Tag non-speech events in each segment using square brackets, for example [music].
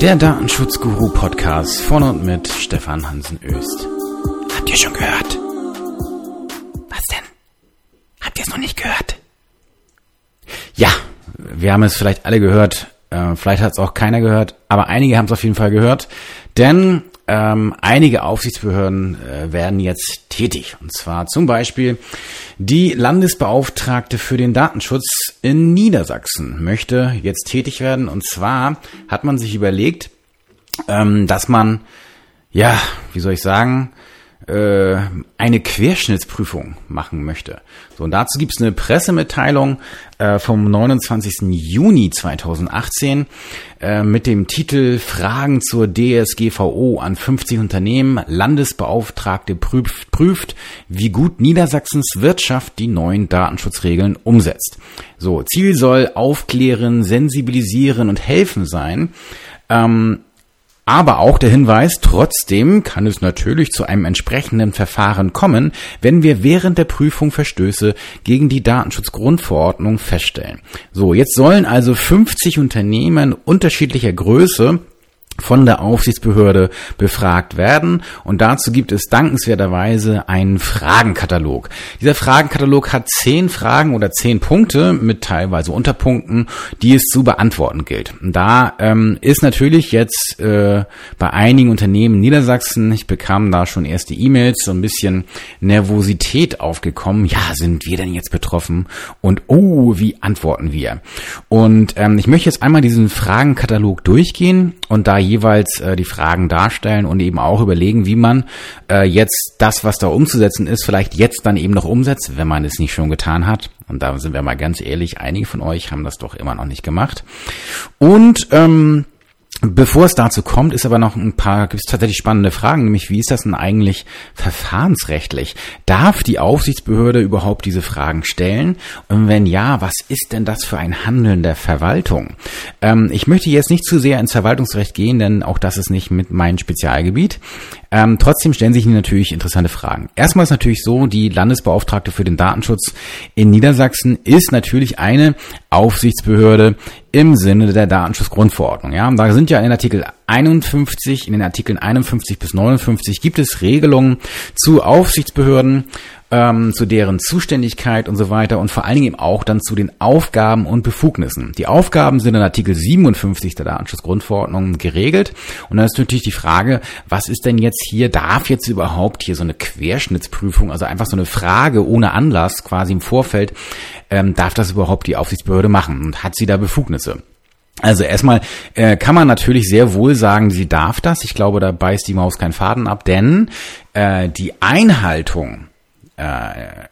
Der Datenschutzguru Podcast von und mit Stefan Hansen Öst. Habt ihr schon gehört? Was denn? Habt ihr es noch nicht gehört? Ja, wir haben es vielleicht alle gehört. Äh, vielleicht hat es auch keiner gehört, aber einige haben es auf jeden Fall gehört. Denn ähm, einige Aufsichtsbehörden äh, werden jetzt tätig. Und zwar zum Beispiel die Landesbeauftragte für den Datenschutz in Niedersachsen möchte jetzt tätig werden. Und zwar hat man sich überlegt, ähm, dass man, ja, wie soll ich sagen, eine Querschnittsprüfung machen möchte. So, und dazu gibt es eine Pressemitteilung äh, vom 29. Juni 2018 äh, mit dem Titel Fragen zur DSGVO an 50 Unternehmen. Landesbeauftragte prüft, prüft, wie gut Niedersachsens Wirtschaft die neuen Datenschutzregeln umsetzt. So, Ziel soll aufklären, sensibilisieren und helfen sein. Ähm, aber auch der Hinweis, trotzdem kann es natürlich zu einem entsprechenden Verfahren kommen, wenn wir während der Prüfung Verstöße gegen die Datenschutzgrundverordnung feststellen. So, jetzt sollen also 50 Unternehmen unterschiedlicher Größe von der Aufsichtsbehörde befragt werden. Und dazu gibt es dankenswerterweise einen Fragenkatalog. Dieser Fragenkatalog hat zehn Fragen oder zehn Punkte mit teilweise Unterpunkten, die es zu beantworten gilt. Da ähm, ist natürlich jetzt äh, bei einigen Unternehmen in Niedersachsen, ich bekam da schon erste E-Mails, so ein bisschen Nervosität aufgekommen. Ja, sind wir denn jetzt betroffen? Und oh, wie antworten wir? Und ähm, ich möchte jetzt einmal diesen Fragenkatalog durchgehen und da jeweils äh, die Fragen darstellen und eben auch überlegen, wie man äh, jetzt das, was da umzusetzen ist, vielleicht jetzt dann eben noch umsetzt, wenn man es nicht schon getan hat. Und da sind wir mal ganz ehrlich, einige von euch haben das doch immer noch nicht gemacht. Und ähm, Bevor es dazu kommt, ist aber noch ein paar, gibt es tatsächlich spannende Fragen, nämlich wie ist das denn eigentlich verfahrensrechtlich? Darf die Aufsichtsbehörde überhaupt diese Fragen stellen? Und wenn ja, was ist denn das für ein Handeln der Verwaltung? Ähm, ich möchte jetzt nicht zu sehr ins Verwaltungsrecht gehen, denn auch das ist nicht mit meinem Spezialgebiet. Ähm, trotzdem stellen sich natürlich interessante Fragen. Erstmal ist natürlich so, die Landesbeauftragte für den Datenschutz in Niedersachsen ist natürlich eine Aufsichtsbehörde im Sinne der Datenschutzgrundverordnung. Ja, da sind ja in Artikel 51, in den Artikeln 51 bis 59 gibt es Regelungen zu Aufsichtsbehörden, ähm, zu deren Zuständigkeit und so weiter und vor allen Dingen eben auch dann zu den Aufgaben und Befugnissen. Die Aufgaben sind in Artikel 57 der Datenschutzgrundverordnung geregelt und dann ist natürlich die Frage, was ist denn jetzt hier, darf jetzt überhaupt hier so eine Querschnittsprüfung, also einfach so eine Frage ohne Anlass quasi im Vorfeld, ähm, darf das überhaupt die Aufsichtsbehörde machen und hat sie da Befugnisse? Also erstmal äh, kann man natürlich sehr wohl sagen, sie darf das. Ich glaube, da beißt die Maus keinen Faden ab, denn äh, die Einhaltung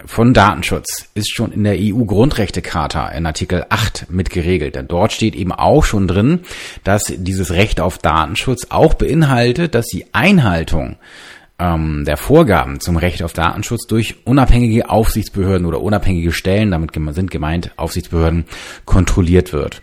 von Datenschutz ist schon in der EU-Grundrechtecharta in Artikel 8 mit geregelt. Denn dort steht eben auch schon drin, dass dieses Recht auf Datenschutz auch beinhaltet, dass die Einhaltung ähm, der Vorgaben zum Recht auf Datenschutz durch unabhängige Aufsichtsbehörden oder unabhängige Stellen, damit sind gemeint Aufsichtsbehörden, kontrolliert wird.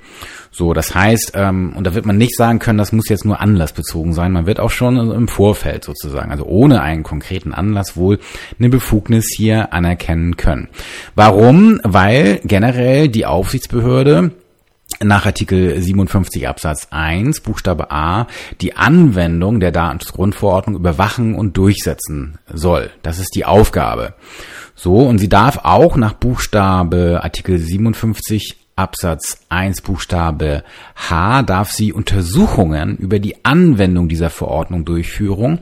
So, das heißt, ähm, und da wird man nicht sagen können, das muss jetzt nur anlassbezogen sein. Man wird auch schon im Vorfeld sozusagen, also ohne einen konkreten Anlass wohl eine Befugnis hier anerkennen können. Warum? Weil generell die Aufsichtsbehörde nach Artikel 57 Absatz 1 Buchstabe A die Anwendung der Datenschutzgrundverordnung überwachen und durchsetzen soll. Das ist die Aufgabe. So, und sie darf auch nach Buchstabe Artikel 57 Absatz 1 Buchstabe H darf sie Untersuchungen über die Anwendung dieser Verordnung durchführen,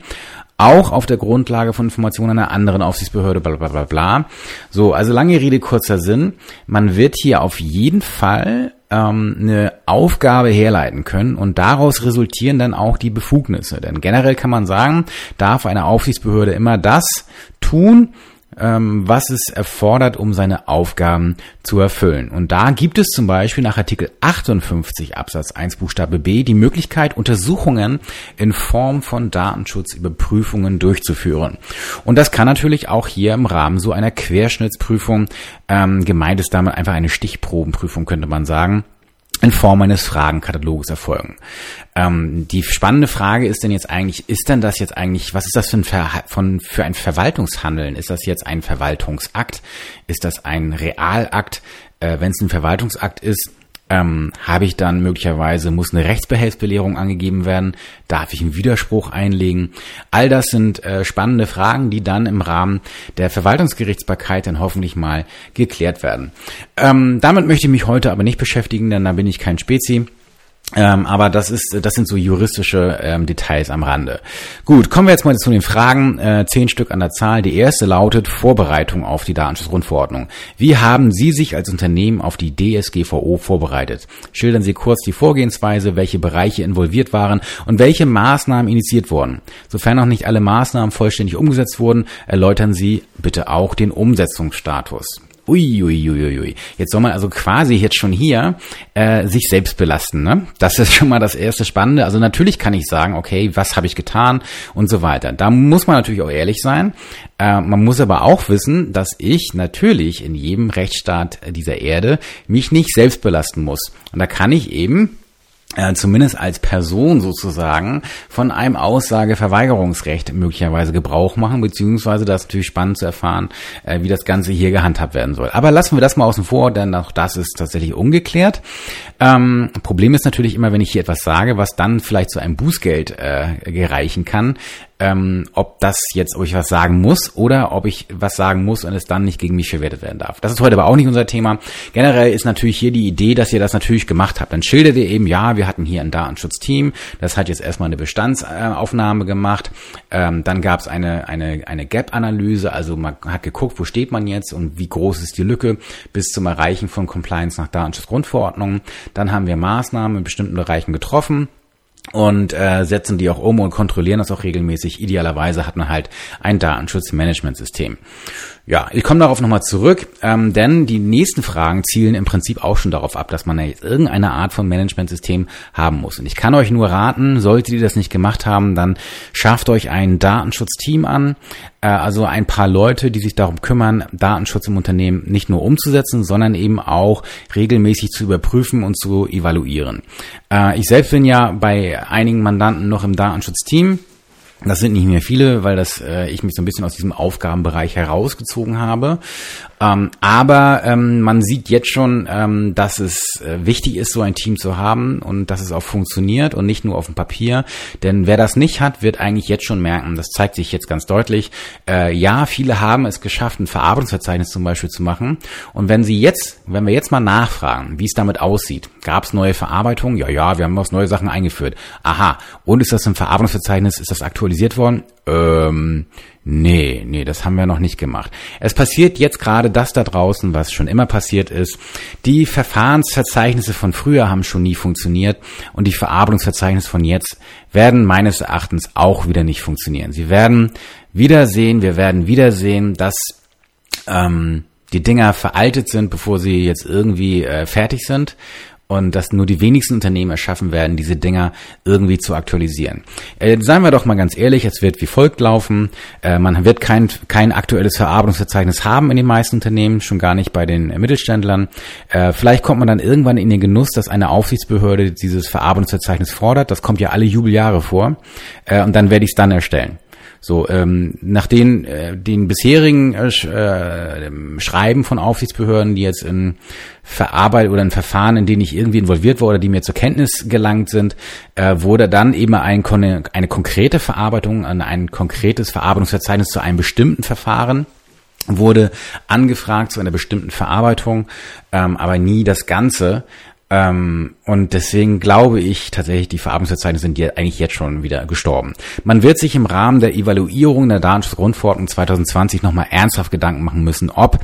auch auf der Grundlage von Informationen einer anderen Aufsichtsbehörde, bla bla bla bla. So, also lange Rede, kurzer Sinn. Man wird hier auf jeden Fall ähm, eine Aufgabe herleiten können und daraus resultieren dann auch die Befugnisse. Denn generell kann man sagen, darf eine Aufsichtsbehörde immer das tun, was es erfordert, um seine Aufgaben zu erfüllen. Und da gibt es zum Beispiel nach Artikel 58 Absatz 1 Buchstabe B die Möglichkeit, Untersuchungen in Form von Datenschutzüberprüfungen durchzuführen. Und das kann natürlich auch hier im Rahmen so einer Querschnittsprüfung, ähm, gemeint ist damit einfach eine Stichprobenprüfung, könnte man sagen, in Form eines Fragenkataloges erfolgen. Ähm, die spannende Frage ist denn jetzt eigentlich, ist denn das jetzt eigentlich, was ist das für ein, Ver von, für ein Verwaltungshandeln? Ist das jetzt ein Verwaltungsakt? Ist das ein Realakt? Äh, Wenn es ein Verwaltungsakt ist, Ähm, Habe ich dann möglicherweise, muss eine Rechtsbehelfsbelehrung angegeben werden? Darf ich einen Widerspruch einlegen? All das sind äh, spannende Fragen, die dann im Rahmen der Verwaltungsgerichtsbarkeit dann hoffentlich mal geklärt werden. Ähm, damit möchte ich mich heute aber nicht beschäftigen, denn da bin ich kein Spezi. Ähm, aber das ist, das sind so juristische ähm, Details am Rande. Gut, kommen wir jetzt mal zu den Fragen. Äh, zehn Stück an der Zahl. Die erste lautet Vorbereitung auf die Datenschutzgrundverordnung. Wie haben Sie sich als Unternehmen auf die DSGVO vorbereitet? Schildern Sie kurz die Vorgehensweise, welche Bereiche involviert waren und welche Maßnahmen initiiert wurden. Sofern noch nicht alle Maßnahmen vollständig umgesetzt wurden, erläutern Sie bitte auch den Umsetzungsstatus. Uiuiuiui. Ui, ui. Jetzt soll man also quasi jetzt schon hier äh, sich selbst belasten. Ne? Das ist schon mal das erste Spannende. Also natürlich kann ich sagen, okay, was habe ich getan und so weiter. Da muss man natürlich auch ehrlich sein. Äh, man muss aber auch wissen, dass ich natürlich in jedem Rechtsstaat dieser Erde mich nicht selbst belasten muss. Und da kann ich eben äh, zumindest als Person sozusagen von einem Aussageverweigerungsrecht möglicherweise Gebrauch machen, beziehungsweise das ist natürlich spannend zu erfahren, äh, wie das Ganze hier gehandhabt werden soll. Aber lassen wir das mal außen vor, denn auch das ist tatsächlich ungeklärt. Ähm, Problem ist natürlich immer, wenn ich hier etwas sage, was dann vielleicht zu einem Bußgeld äh, gereichen kann, ähm, ob das jetzt, ob ich was sagen muss oder ob ich was sagen muss und es dann nicht gegen mich verwertet werden darf. Das ist heute aber auch nicht unser Thema. Generell ist natürlich hier die Idee, dass ihr das natürlich gemacht habt. Dann schildert ihr eben, ja, wir hatten hier ein Datenschutzteam, das hat jetzt erstmal eine Bestandsaufnahme gemacht. Ähm, dann gab es eine, eine, eine Gap-Analyse, also man hat geguckt, wo steht man jetzt und wie groß ist die Lücke bis zum Erreichen von Compliance nach Datenschutzgrundverordnung. Dann haben wir Maßnahmen in bestimmten Bereichen getroffen und äh, setzen die auch um und kontrollieren das auch regelmäßig. Idealerweise hat man halt ein Datenschutzmanagementsystem. Ja, ich komme darauf nochmal zurück, ähm, denn die nächsten Fragen zielen im Prinzip auch schon darauf ab, dass man ja jetzt irgendeine Art von Managementsystem haben muss. Und ich kann euch nur raten, solltet ihr das nicht gemacht haben, dann schafft euch ein Datenschutzteam an, äh, also ein paar Leute, die sich darum kümmern, Datenschutz im Unternehmen nicht nur umzusetzen, sondern eben auch regelmäßig zu überprüfen und zu evaluieren. Äh, ich selbst bin ja bei einigen Mandanten noch im Datenschutzteam. Das sind nicht mehr viele, weil das äh, ich mich so ein bisschen aus diesem Aufgabenbereich herausgezogen habe. Ähm, aber ähm, man sieht jetzt schon, ähm, dass es äh, wichtig ist, so ein Team zu haben und dass es auch funktioniert und nicht nur auf dem Papier. Denn wer das nicht hat, wird eigentlich jetzt schon merken, das zeigt sich jetzt ganz deutlich, äh, ja, viele haben es geschafft, ein Verarbeitungsverzeichnis zum Beispiel zu machen. Und wenn sie jetzt, wenn wir jetzt mal nachfragen, wie es damit aussieht, gab es neue Verarbeitungen? Ja, ja, wir haben was neue Sachen eingeführt. Aha. Und ist das ein Verarbeitungsverzeichnis? Ist das aktualisiert worden? Ähm, nee, nee, das haben wir noch nicht gemacht. Es passiert jetzt gerade das da draußen, was schon immer passiert ist. Die Verfahrensverzeichnisse von früher haben schon nie funktioniert und die Verarbeitungsverzeichnisse von jetzt werden meines Erachtens auch wieder nicht funktionieren. Sie werden wiedersehen, wir werden wiedersehen, dass ähm, die Dinger veraltet sind, bevor sie jetzt irgendwie äh, fertig sind und dass nur die wenigsten Unternehmen erschaffen werden, diese Dinger irgendwie zu aktualisieren. Äh, seien wir doch mal ganz ehrlich, es wird wie folgt laufen. Äh, man wird kein, kein aktuelles Verarbeitungsverzeichnis haben in den meisten Unternehmen, schon gar nicht bei den Mittelständlern. Äh, vielleicht kommt man dann irgendwann in den Genuss, dass eine Aufsichtsbehörde dieses Verarbeitungsverzeichnis fordert. Das kommt ja alle Jubeljahre vor. Äh, und dann werde ich es dann erstellen. So, ähm, nach den, äh, den bisherigen äh, äh, Schreiben von Aufsichtsbehörden, die jetzt in Verarbeitung oder in Verfahren, in denen ich irgendwie involviert war oder die mir zur Kenntnis gelangt sind, äh, wurde dann eben ein, eine konkrete Verarbeitung, ein konkretes Verarbeitungsverzeichnis zu einem bestimmten Verfahren wurde angefragt zu einer bestimmten Verarbeitung, ähm, aber nie das Ganze. Ähm, und deswegen glaube ich tatsächlich, die Verarbeitungsverzeichnisse sind ja eigentlich jetzt schon wieder gestorben. Man wird sich im Rahmen der Evaluierung der Datenschutzgrundverordnung 2020 nochmal ernsthaft Gedanken machen müssen, ob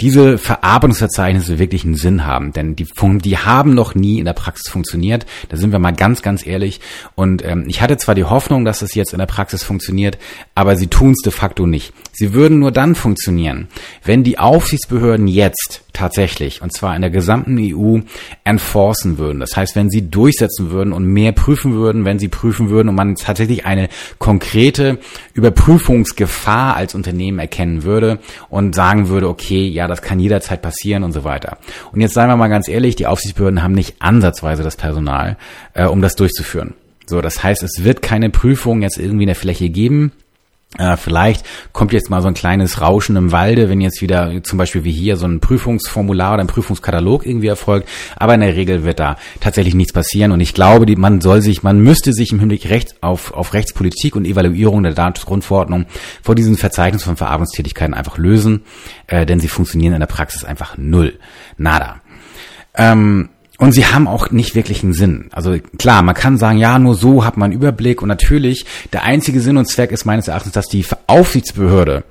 diese Verarbeitungsverzeichnisse wirklich einen Sinn haben. Denn die, die haben noch nie in der Praxis funktioniert. Da sind wir mal ganz, ganz ehrlich. Und ähm, ich hatte zwar die Hoffnung, dass es jetzt in der Praxis funktioniert, aber sie tun es de facto nicht. Sie würden nur dann funktionieren, wenn die Aufsichtsbehörden jetzt tatsächlich, und zwar in der gesamten EU, enforcen würden. Das heißt, wenn sie durchsetzen würden und mehr prüfen würden, wenn sie prüfen würden und man tatsächlich eine konkrete Überprüfungsgefahr als Unternehmen erkennen würde und sagen würde, okay, ja, das kann jederzeit passieren und so weiter. Und jetzt sagen wir mal ganz ehrlich, die Aufsichtsbehörden haben nicht ansatzweise das Personal, äh, um das durchzuführen. So, das heißt, es wird keine Prüfung jetzt irgendwie in der Fläche geben Äh, vielleicht kommt jetzt mal so ein kleines Rauschen im Walde, wenn jetzt wieder zum Beispiel wie hier so ein Prüfungsformular oder ein Prüfungskatalog irgendwie erfolgt. Aber in der Regel wird da tatsächlich nichts passieren. Und ich glaube, die, man soll sich, man müsste sich im Hinblick auf, auf Rechtspolitik und Evaluierung der Datenschutzgrundverordnung vor diesen Verzeichnis von Verarbeitungstätigkeiten einfach lösen, äh, denn sie funktionieren in der Praxis einfach null. Nada. Ähm, und sie haben auch nicht wirklich einen Sinn. Also klar, man kann sagen, ja, nur so hat man einen Überblick. Und natürlich, der einzige Sinn und Zweck ist meines Erachtens, dass die Aufsichtsbehörde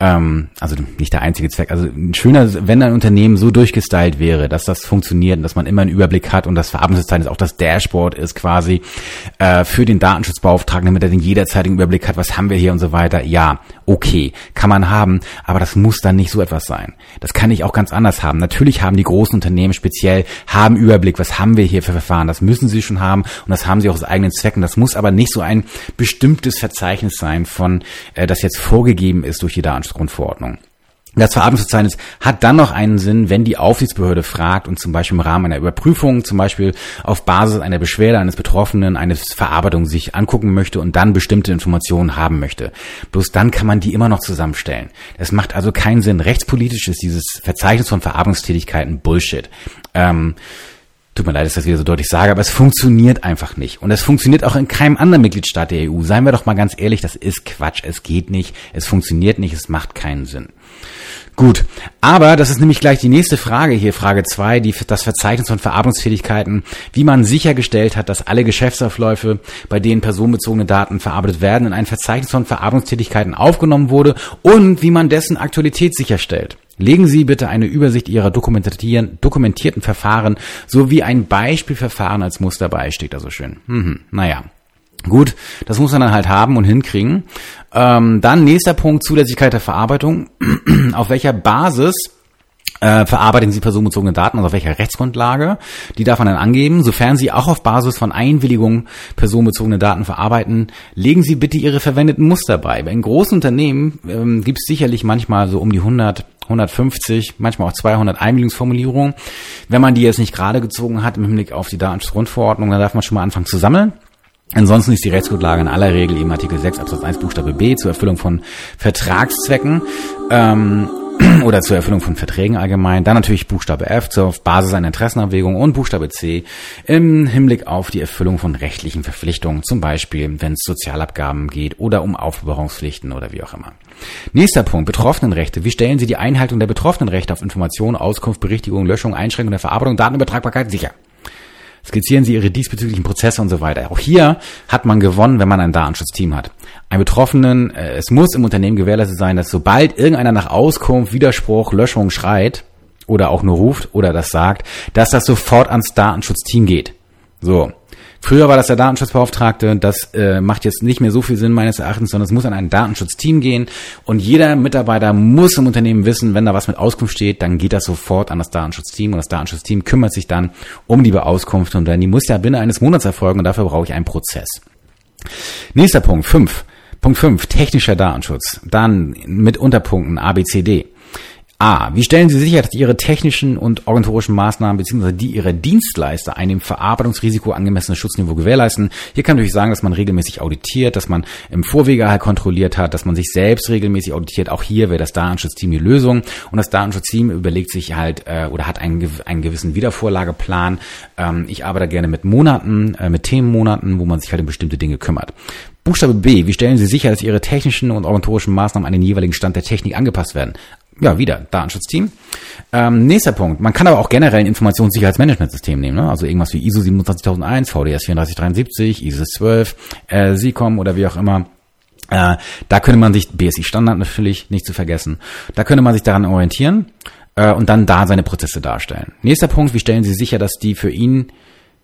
ähm, also nicht der einzige Zweck, also ein schöner, wenn ein Unternehmen so durchgestylt wäre, dass das funktioniert, dass man immer einen Überblick hat und das Verarbeitungsverzeichnis auch das Dashboard ist quasi äh, für den Datenschutzbeauftragten, damit er den jederzeitigen Überblick hat, was haben wir hier und so weiter. Ja, okay, kann man haben, aber das muss dann nicht so etwas sein. Das kann ich auch ganz anders haben. Natürlich haben die großen Unternehmen speziell, haben Überblick, was haben wir hier für Verfahren, das müssen sie schon haben und das haben sie auch aus eigenen Zwecken. Das muss aber nicht so ein bestimmtes Verzeichnis sein von, äh, das jetzt vorgegeben ist durch die Datenschutzgrundverordnung. Das Verarbeitungsverzeichnis hat dann noch einen Sinn, wenn die Aufsichtsbehörde fragt und zum Beispiel im Rahmen einer Überprüfung, zum Beispiel auf Basis einer Beschwerde eines Betroffenen eine Verarbeitung sich angucken möchte und dann bestimmte Informationen haben möchte. Bloß dann kann man die immer noch zusammenstellen. Das macht also keinen Sinn. Rechtspolitisch ist dieses Verzeichnis von Verarbeitungstätigkeiten Bullshit. Ähm, Tut mir leid, dass ich das wieder so deutlich sage, aber es funktioniert einfach nicht. Und es funktioniert auch in keinem anderen Mitgliedstaat der EU. Seien wir doch mal ganz ehrlich, das ist Quatsch. Es geht nicht, es funktioniert nicht, es macht keinen Sinn. Gut, aber das ist nämlich gleich die nächste Frage hier, Frage zwei, die, das Verzeichnis von Verarbeitungsfähigkeiten, wie man sichergestellt hat, dass alle Geschäftsaufläufe, bei denen personenbezogene Daten verarbeitet werden, in ein Verzeichnis von Verarbeitungstätigkeiten aufgenommen wurde und wie man dessen Aktualität sicherstellt. Legen Sie bitte eine Übersicht Ihrer dokumentierten Verfahren sowie ein Beispielverfahren als Muster bei, steht da so schön. Mhm, naja, Gut, das muss man dann halt haben und hinkriegen. Ähm, dann nächster Punkt, Zulässigkeit der Verarbeitung. [clears throat] Auf welcher Basis äh, verarbeiten Sie personenbezogene Daten, also auf welcher Rechtsgrundlage? Die darf man dann angeben. Sofern Sie auch auf Basis von Einwilligung personenbezogene Daten verarbeiten, legen Sie bitte Ihre verwendeten Muster bei. Bei großen Unternehmen ähm, gibt es sicherlich manchmal so um die 100 150, manchmal auch 200 Einwilligungsformulierungen. Wenn man die jetzt nicht gerade gezogen hat im Hinblick auf die Datenschutzgrundverordnung, dann darf man schon mal anfangen zu sammeln. Ansonsten ist die Rechtsgrundlage in aller Regel eben Artikel 6 Absatz 1 Buchstabe B zur Erfüllung von Vertragszwecken ähm, [clears throat] oder zur Erfüllung von Verträgen allgemein. Dann natürlich Buchstabe F zur Basis einer Interessenabwägung und Buchstabe C im Hinblick auf die Erfüllung von rechtlichen Verpflichtungen, zum Beispiel wenn es Sozialabgaben geht oder um Aufbewahrungspflichten oder wie auch immer. Nächster Punkt, Betroffenenrechte. Wie stellen Sie die Einhaltung der Betroffenenrechte auf Information, Auskunft, Berichtigung, Löschung, Einschränkung der Verarbeitung, Datenübertragbarkeit sicher? Skizzieren Sie Ihre diesbezüglichen Prozesse und so weiter. Auch hier hat man gewonnen, wenn man ein Datenschutzteam hat. Ein Betroffenen, äh, es muss im Unternehmen gewährleistet sein, dass sobald irgendeiner nach Auskunft, Widerspruch, Löschung schreit oder auch nur ruft oder das sagt, dass das sofort ans Datenschutzteam geht. So. Früher war das der Datenschutzbeauftragte, das äh, macht jetzt nicht mehr so viel Sinn meines Erachtens, sondern es muss an ein Datenschutzteam gehen und jeder Mitarbeiter muss im Unternehmen wissen, wenn da was mit Auskunft steht, dann geht das sofort an das Datenschutzteam und das Datenschutzteam kümmert sich dann um die Beauskunft und dann die muss ja binnen eines Monats erfolgen und dafür brauche ich einen Prozess. Nächster Punkt, fünf. Punkt fünf technischer Datenschutz. Dann mit Unterpunkten A, B, C, D. A. Wie stellen Sie sicher, dass Ihre technischen und organisatorischen Maßnahmen bzw. die Ihrer Dienstleister einem Verarbeitungsrisiko angemessenes Schutzniveau gewährleisten? Hier kann natürlich sagen, dass man regelmäßig auditiert, dass man im Vorwege halt kontrolliert hat, dass man sich selbst regelmäßig auditiert. Auch hier wäre das Datenschutzteam die Lösung. Und das Datenschutzteam überlegt sich halt äh, oder hat einen, einen gewissen Wiedervorlageplan. Ähm, ich arbeite gerne mit Monaten, äh, mit Themenmonaten, wo man sich halt um bestimmte Dinge kümmert. Buchstabe B. Wie stellen Sie sicher, dass Ihre technischen und organisatorischen Maßnahmen an den jeweiligen Stand der Technik angepasst werden? Ja, wieder Datenschutzteam. Ähm, nächster Punkt. Man kann aber auch generell ein Informationssicherheitsmanagementsystem nehmen, ne? also irgendwas wie ISO 27001, VDS 3473, ISIS 12, äh, SICOM oder wie auch immer. Äh, da könnte man sich, BSI Standard natürlich, nicht zu vergessen, da könnte man sich daran orientieren äh, und dann da seine Prozesse darstellen. Nächster Punkt, wie stellen Sie sicher, dass die für ihn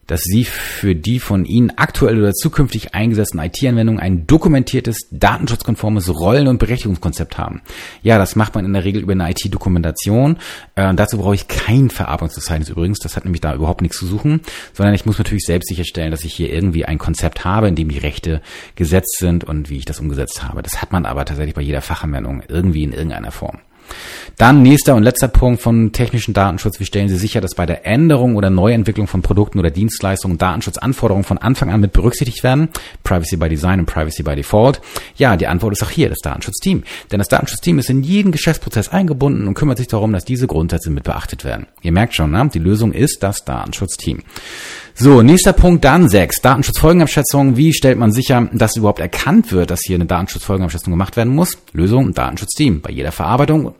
dass Sie für die von Ihnen aktuell oder zukünftig eingesetzten IT-Anwendungen ein dokumentiertes, datenschutzkonformes Rollen- und Berechtigungskonzept haben. Ja, das macht man in der Regel über eine IT-Dokumentation. Äh, dazu brauche ich kein Verarbeitungsverzeichnis übrigens. Das hat nämlich da überhaupt nichts zu suchen, sondern ich muss natürlich selbst sicherstellen, dass ich hier irgendwie ein Konzept habe, in dem die Rechte gesetzt sind und wie ich das umgesetzt habe. Das hat man aber tatsächlich bei jeder Fachanwendung irgendwie in irgendeiner Form. Dann nächster und letzter Punkt von technischen Datenschutz. Wie stellen Sie sicher, dass bei der Änderung oder Neuentwicklung von Produkten oder Dienstleistungen Datenschutzanforderungen von Anfang an mit berücksichtigt werden? Privacy by Design und Privacy by Default. Ja, die Antwort ist auch hier das Datenschutzteam. Denn das Datenschutzteam ist in jeden Geschäftsprozess eingebunden und kümmert sich darum, dass diese Grundsätze mit beachtet werden. Ihr merkt schon, ne? die Lösung ist das Datenschutzteam. So, nächster Punkt, dann sechs. Datenschutzfolgenabschätzung. Wie stellt man sicher, dass überhaupt erkannt wird, dass hier eine Datenschutzfolgenabschätzung gemacht werden muss? Lösung, Datenschutzteam. Bei jeder Verarbeitung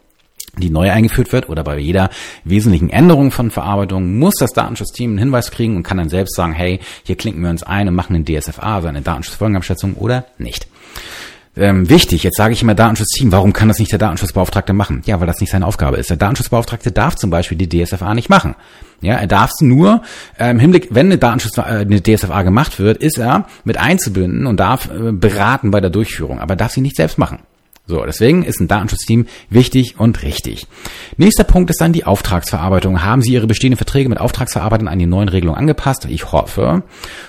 die neu eingeführt wird oder bei jeder wesentlichen Änderung von Verarbeitung muss das Datenschutzteam einen Hinweis kriegen und kann dann selbst sagen, hey, hier klinken wir uns ein und machen einen DSFA, also eine Datenschutzfolgenabschätzung oder nicht. Ähm, wichtig, jetzt sage ich immer Datenschutzteam, warum kann das nicht der Datenschutzbeauftragte machen? Ja, weil das nicht seine Aufgabe ist. Der Datenschutzbeauftragte darf zum Beispiel die DSFA nicht machen. Ja, er darf es nur äh, im Hinblick, wenn eine Datenschutz, äh, eine DSFA gemacht wird, ist er mit einzubinden und darf äh, beraten bei der Durchführung, aber darf sie nicht selbst machen. So, deswegen ist ein Datenschutzteam wichtig und richtig. Nächster Punkt ist dann die Auftragsverarbeitung. Haben Sie Ihre bestehenden Verträge mit Auftragsverarbeitern an die neuen Regelungen angepasst? Ich hoffe.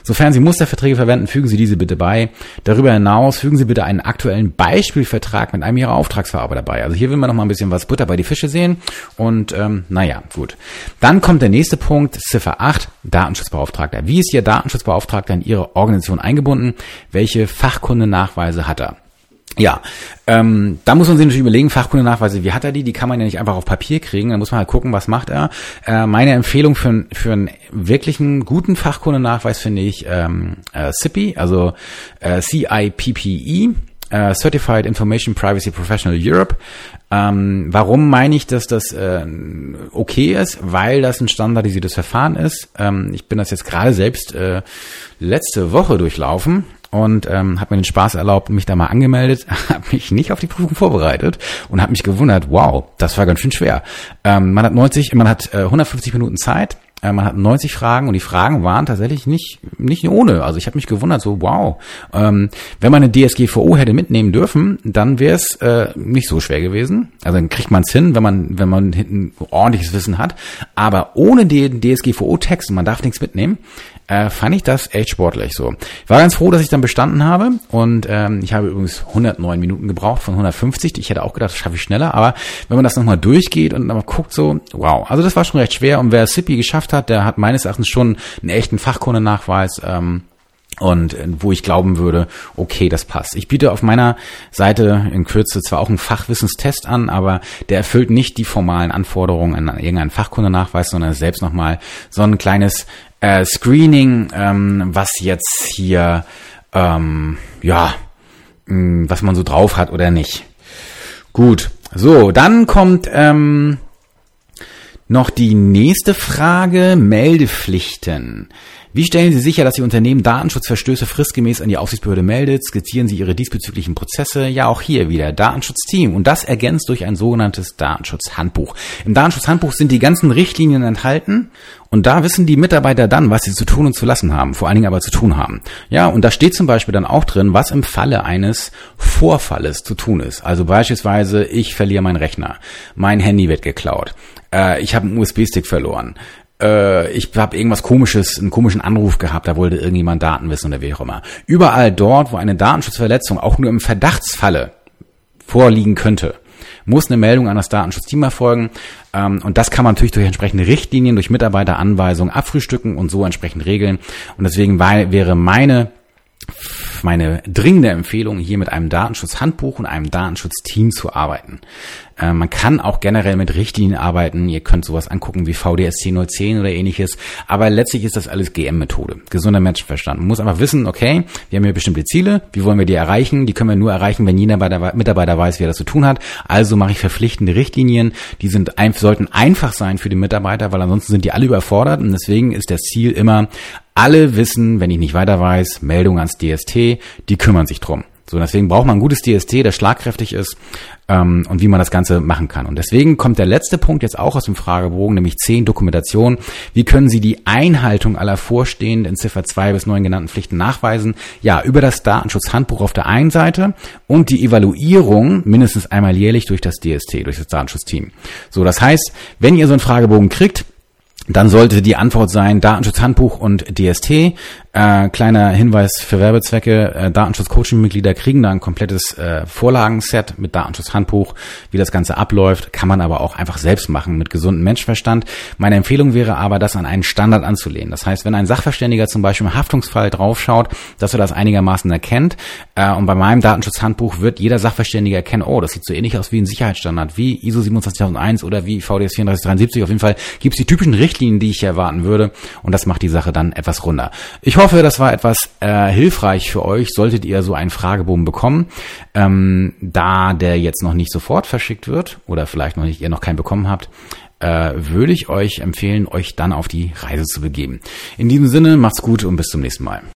Sofern Sie Musterverträge verwenden, fügen Sie diese bitte bei. Darüber hinaus fügen Sie bitte einen aktuellen Beispielvertrag mit einem Ihrer Auftragsverarbeiter bei. Also hier will man noch mal ein bisschen was Butter bei die Fische sehen. Und ähm, naja, gut. Dann kommt der nächste Punkt, Ziffer 8, Datenschutzbeauftragter. Wie ist Ihr Datenschutzbeauftragter in Ihre Organisation eingebunden? Welche Fachkundenachweise hat er? Ja, ähm, da muss man sich natürlich überlegen, Fachkundenachweise, wie hat er die? Die kann man ja nicht einfach auf Papier kriegen. Da muss man halt gucken, was macht er. Äh, meine Empfehlung für, für einen wirklichen guten Fachkundenachweis finde ich ähm, äh, CIPI, also äh, C-I-P-P-E. Uh, Certified Information Privacy Professional Europe. Ähm, warum meine ich, dass das äh, okay ist? Weil das ein standardisiertes Verfahren ist. Ähm, ich bin das jetzt gerade selbst äh, letzte Woche durchlaufen und ähm, habe mir den Spaß erlaubt, mich da mal angemeldet, [laughs] habe mich nicht auf die Prüfung vorbereitet und habe mich gewundert, wow, das war ganz schön schwer. Ähm, man hat 90, man hat äh, 150 Minuten Zeit, äh, man hat 90 Fragen und die Fragen waren tatsächlich nicht nicht ohne. Also ich habe mich gewundert, so wow, ähm, wenn man eine DSGVO hätte mitnehmen dürfen, dann wäre es äh, nicht so schwer gewesen. Also dann kriegt man es hin, wenn man wenn man hinten ordentliches Wissen hat. Aber ohne den DSGVO-Text, man darf nichts mitnehmen, äh, fand ich das echt sportlich so. War ganz froh, dass ich dann bestanden habe und ähm, ich habe übrigens 109 Minuten gebraucht von 150. Ich hätte auch gedacht, das schaffe ich schneller, aber wenn man das nochmal durchgeht und dann mal guckt so, wow, also das war schon recht schwer und wer Sippy geschafft hat, der hat meines Erachtens schon einen echten Fachkundenachweis. Ähm, und äh, wo ich glauben würde, okay, das passt. Ich biete auf meiner Seite in Kürze zwar auch einen Fachwissenstest an, aber der erfüllt nicht die formalen Anforderungen an irgendeinen Fachkundenachweis, sondern selbst nochmal so ein kleines äh, Screening, ähm, was jetzt hier, ähm, ja, mh, hm, was man so drauf hat oder nicht. Gut, so, dann kommt ähm, noch die nächste Frage, Meldepflichten. Wie stellen Sie sicher, dass Ihr Unternehmen Datenschutzverstöße fristgemäß an die Aufsichtsbehörde meldet? Skizzieren Sie Ihre diesbezüglichen Prozesse? Ja, auch hier wieder Datenschutzteam. Und das ergänzt durch ein sogenanntes Datenschutzhandbuch. Im Datenschutzhandbuch sind die ganzen Richtlinien enthalten. Und da wissen die Mitarbeiter dann, was sie zu tun und zu lassen haben, vor allen Dingen aber zu tun haben. Ja, und da steht zum Beispiel dann auch drin, was im Falle eines Vorfalles zu tun ist. Also beispielsweise, ich verliere meinen Rechner, mein Handy wird geklaut, äh, ich habe einen USB-Stick verloren, äh, ich habe irgendwas komisches, einen komischen Anruf gehabt, da wollte irgendjemand Daten wissen oder wie auch immer. Überall dort, wo eine Datenschutzverletzung auch nur im Verdachtsfalle vorliegen könnte, muss eine Meldung an das Datenschutzteam erfolgen. Ähm, und das kann man natürlich durch entsprechende Richtlinien, durch Mitarbeiteranweisungen abfrühstücken und so entsprechend regeln. Und deswegen wäre meine meine dringende Empfehlung, hier mit einem Datenschutzhandbuch und einem Datenschutzteam zu arbeiten. Äh, man kann auch generell mit Richtlinien arbeiten. Ihr könnt sowas angucken wie VDSC 010 oder ähnliches. Aber letztlich ist das alles GM-Methode. Gesunder Menschenverstand. Man muss einfach wissen, okay, wir haben hier bestimmte Ziele. Wie wollen wir die erreichen? Die können wir nur erreichen, wenn jeder Mitarbeiter weiß, wie er das zu tun hat. Also mache ich verpflichtende Richtlinien. Die sind, sollten einfach sein für die Mitarbeiter, weil ansonsten sind die alle überfordert. Und deswegen ist das Ziel immer, alle wissen, wenn ich nicht weiter weiß, Meldung ans DST, die kümmern sich drum. So, deswegen braucht man ein gutes DST, das schlagkräftig ist ähm, und wie man das Ganze machen kann. Und deswegen kommt der letzte Punkt jetzt auch aus dem Fragebogen, nämlich 10 Dokumentation. Wie können Sie die Einhaltung aller vorstehenden in Ziffer 2 bis 9 genannten Pflichten nachweisen? Ja, über das Datenschutzhandbuch auf der einen Seite und die Evaluierung mindestens einmal jährlich durch das DST, durch das Datenschutzteam. So, das heißt, wenn ihr so einen Fragebogen kriegt, dann sollte die Antwort sein Datenschutzhandbuch und DST. Äh, kleiner Hinweis für Werbezwecke. Äh, Datenschutz-Coaching-Mitglieder kriegen da ein komplettes äh, Vorlagenset mit Datenschutzhandbuch. Wie das Ganze abläuft, kann man aber auch einfach selbst machen mit gesundem Menschenverstand. Meine Empfehlung wäre aber, das an einen Standard anzulehnen. Das heißt, wenn ein Sachverständiger zum Beispiel im Haftungsfall draufschaut, dass er das einigermaßen erkennt. Äh, und bei meinem Datenschutzhandbuch wird jeder Sachverständige erkennen, oh, das sieht so ähnlich aus wie ein Sicherheitsstandard, wie ISO 27001 oder wie VDS 3473. Auf jeden Fall gibt es die typischen Richtlinien, die ich erwarten würde. Und das macht die Sache dann etwas runder. Ich hoffe, das war etwas äh, hilfreich für euch, solltet ihr so einen Fragebogen bekommen. Ähm, da der jetzt noch nicht sofort verschickt wird oder vielleicht noch nicht, ihr noch keinen bekommen habt, äh, würde ich euch empfehlen, euch dann auf die Reise zu begeben. In diesem Sinne, macht's gut und bis zum nächsten Mal.